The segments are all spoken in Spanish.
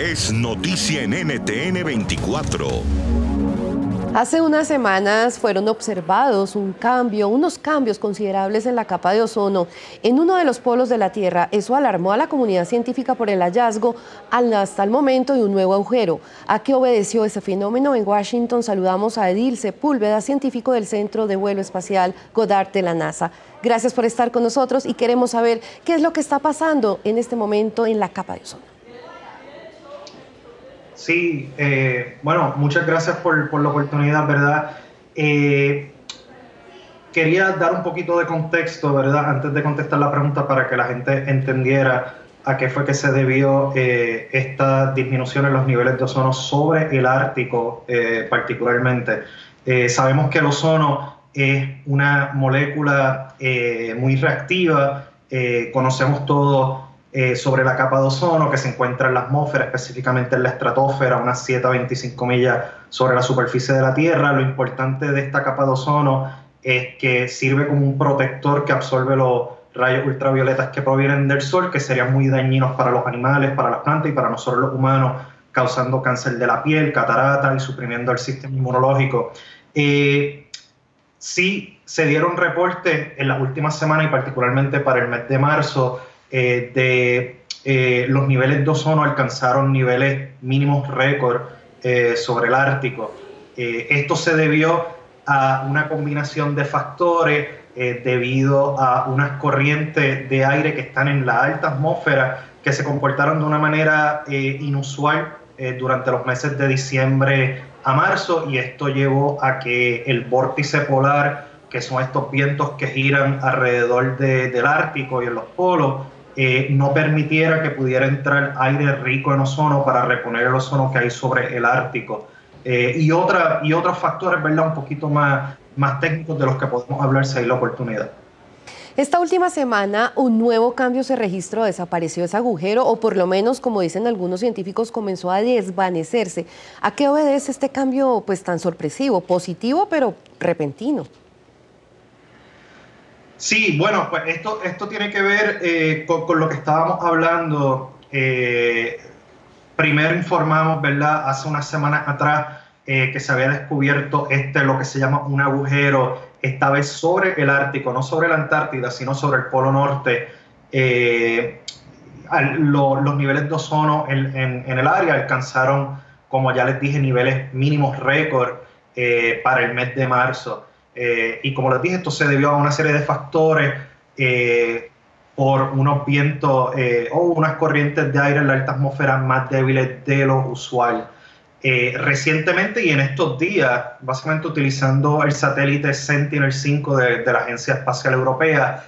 es noticia en NTN 24. Hace unas semanas fueron observados un cambio, unos cambios considerables en la capa de ozono en uno de los polos de la Tierra. Eso alarmó a la comunidad científica por el hallazgo hasta el momento de un nuevo agujero. ¿A qué obedeció ese fenómeno? En Washington saludamos a Edil Sepúlveda, científico del Centro de Vuelo Espacial Goddard de la NASA. Gracias por estar con nosotros y queremos saber qué es lo que está pasando en este momento en la capa de ozono. Sí, eh, bueno, muchas gracias por, la oportunidad, ¿verdad? Eh, quería dar un poquito de contexto, ¿verdad? Antes de contestar la pregunta para que la gente entendiera a qué fue que se debió eh, esta disminución en los niveles de ozono sobre el Ártico particularmente. sabemos que el ozono es una molécula muy reactiva, conocemos todo eh, sobre la capa de ozono que se encuentra en la atmósfera, específicamente en la estratosfera, unas 7 a 25 millas sobre la superficie de la Tierra. Lo importante de esta capa de ozono es que sirve como un protector que absorbe los rayos ultravioletas que provienen del sol, que serían muy dañinos para los animales, para las plantas y para nosotros los humanos, causando cáncer de la piel, catarata y suprimiendo el sistema inmunológico. Eh, sí se dieron reportes en las últimas semanas y particularmente para el mes de marzo eh, de eh, los niveles de ozono alcanzaron niveles mínimos récord eh, sobre el Ártico. esto se debió a una combinación de factores debido a unas corrientes de aire que están en la alta atmósfera que se comportaron de una manera inusual durante los meses de diciembre a marzo y esto llevó a que el vórtice polar, que son estos vientos que giran alrededor del Ártico y en los polos, eh, no permitiera que pudiera entrar aire rico en ozono para reponer el ozono que hay sobre el Ártico. Eh, y, otra, y otros factores, ¿verdad? Un poquito más, más técnicos de los que podemos hablar si hay la oportunidad. Esta última semana un nuevo cambio se registró, desapareció ese agujero o por lo menos, como dicen algunos científicos, comenzó a desvanecerse. ¿A qué obedece este cambio pues tan sorpresivo, positivo pero repentino? Sí, bueno, pues esto, esto tiene que ver eh, con, lo que estábamos hablando. Eh, primero informamos, ¿verdad? Hace unas semanas atrás eh, que se había descubierto este, lo que se llama un agujero, esta vez sobre el Ártico, no sobre la Antártida, sino sobre el Polo Norte. los niveles de ozono en, en, el área alcanzaron, como ya les dije, niveles mínimos récord para el mes de marzo. Eh, y como les dije, esto se debió a una serie de factores eh, por unos vientos eh, o unas corrientes de aire en la alta atmósfera más débiles de lo usual. recientemente y en estos días, básicamente utilizando el satélite Sentinel-5 de, de, la Agencia Espacial Europea,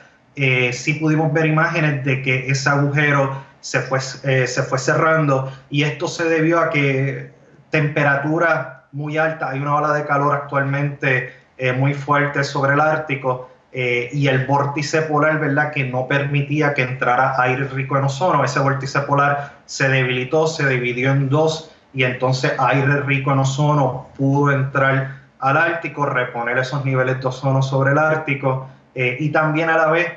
sí pudimos ver imágenes de que ese agujero se fue, se fue cerrando y esto se debió a que temperatura muy alta, hay una ola de calor actualmente eh, muy fuerte sobre el Ártico eh, y el vórtice polar, ¿verdad?, que no permitía que entrara aire rico en ozono. Ese vórtice polar se debilitó, se dividió en dos y entonces aire rico en ozono pudo entrar al Ártico, reponer esos niveles de ozono sobre el Ártico eh, y también a la vez,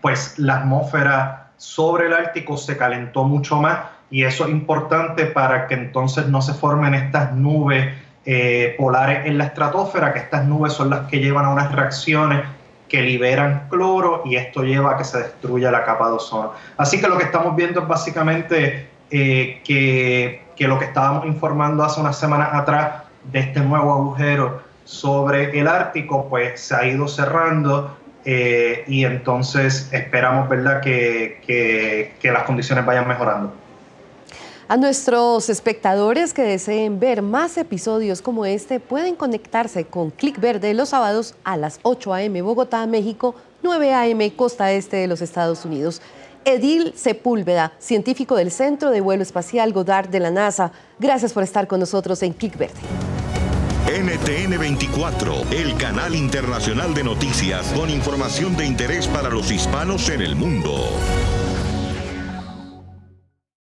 pues la atmósfera sobre el Ártico se calentó mucho más y eso es importante para que entonces no se formen estas nubes eh, polares en la estratosfera, que estas nubes son las que llevan a unas reacciones que liberan cloro y esto lleva a que se destruya la capa de ozono. Así que lo que estamos viendo es básicamente eh, que, lo que estábamos informando hace unas semanas atrás de este nuevo agujero sobre el Ártico, pues se ha ido cerrando eh, y entonces esperamos ¿verdad? Que las condiciones vayan mejorando. A nuestros espectadores que deseen ver más episodios como este pueden conectarse con Click Verde los sábados a las 8 a.m. Bogotá, México, 9 a.m. Costa Este de los Estados Unidos. Edil Sepúlveda, científico del Centro de Vuelo Espacial Goddard de la NASA. Gracias por estar con nosotros en Click Verde. NTN 24, el canal internacional de noticias con información de interés para los hispanos en el mundo.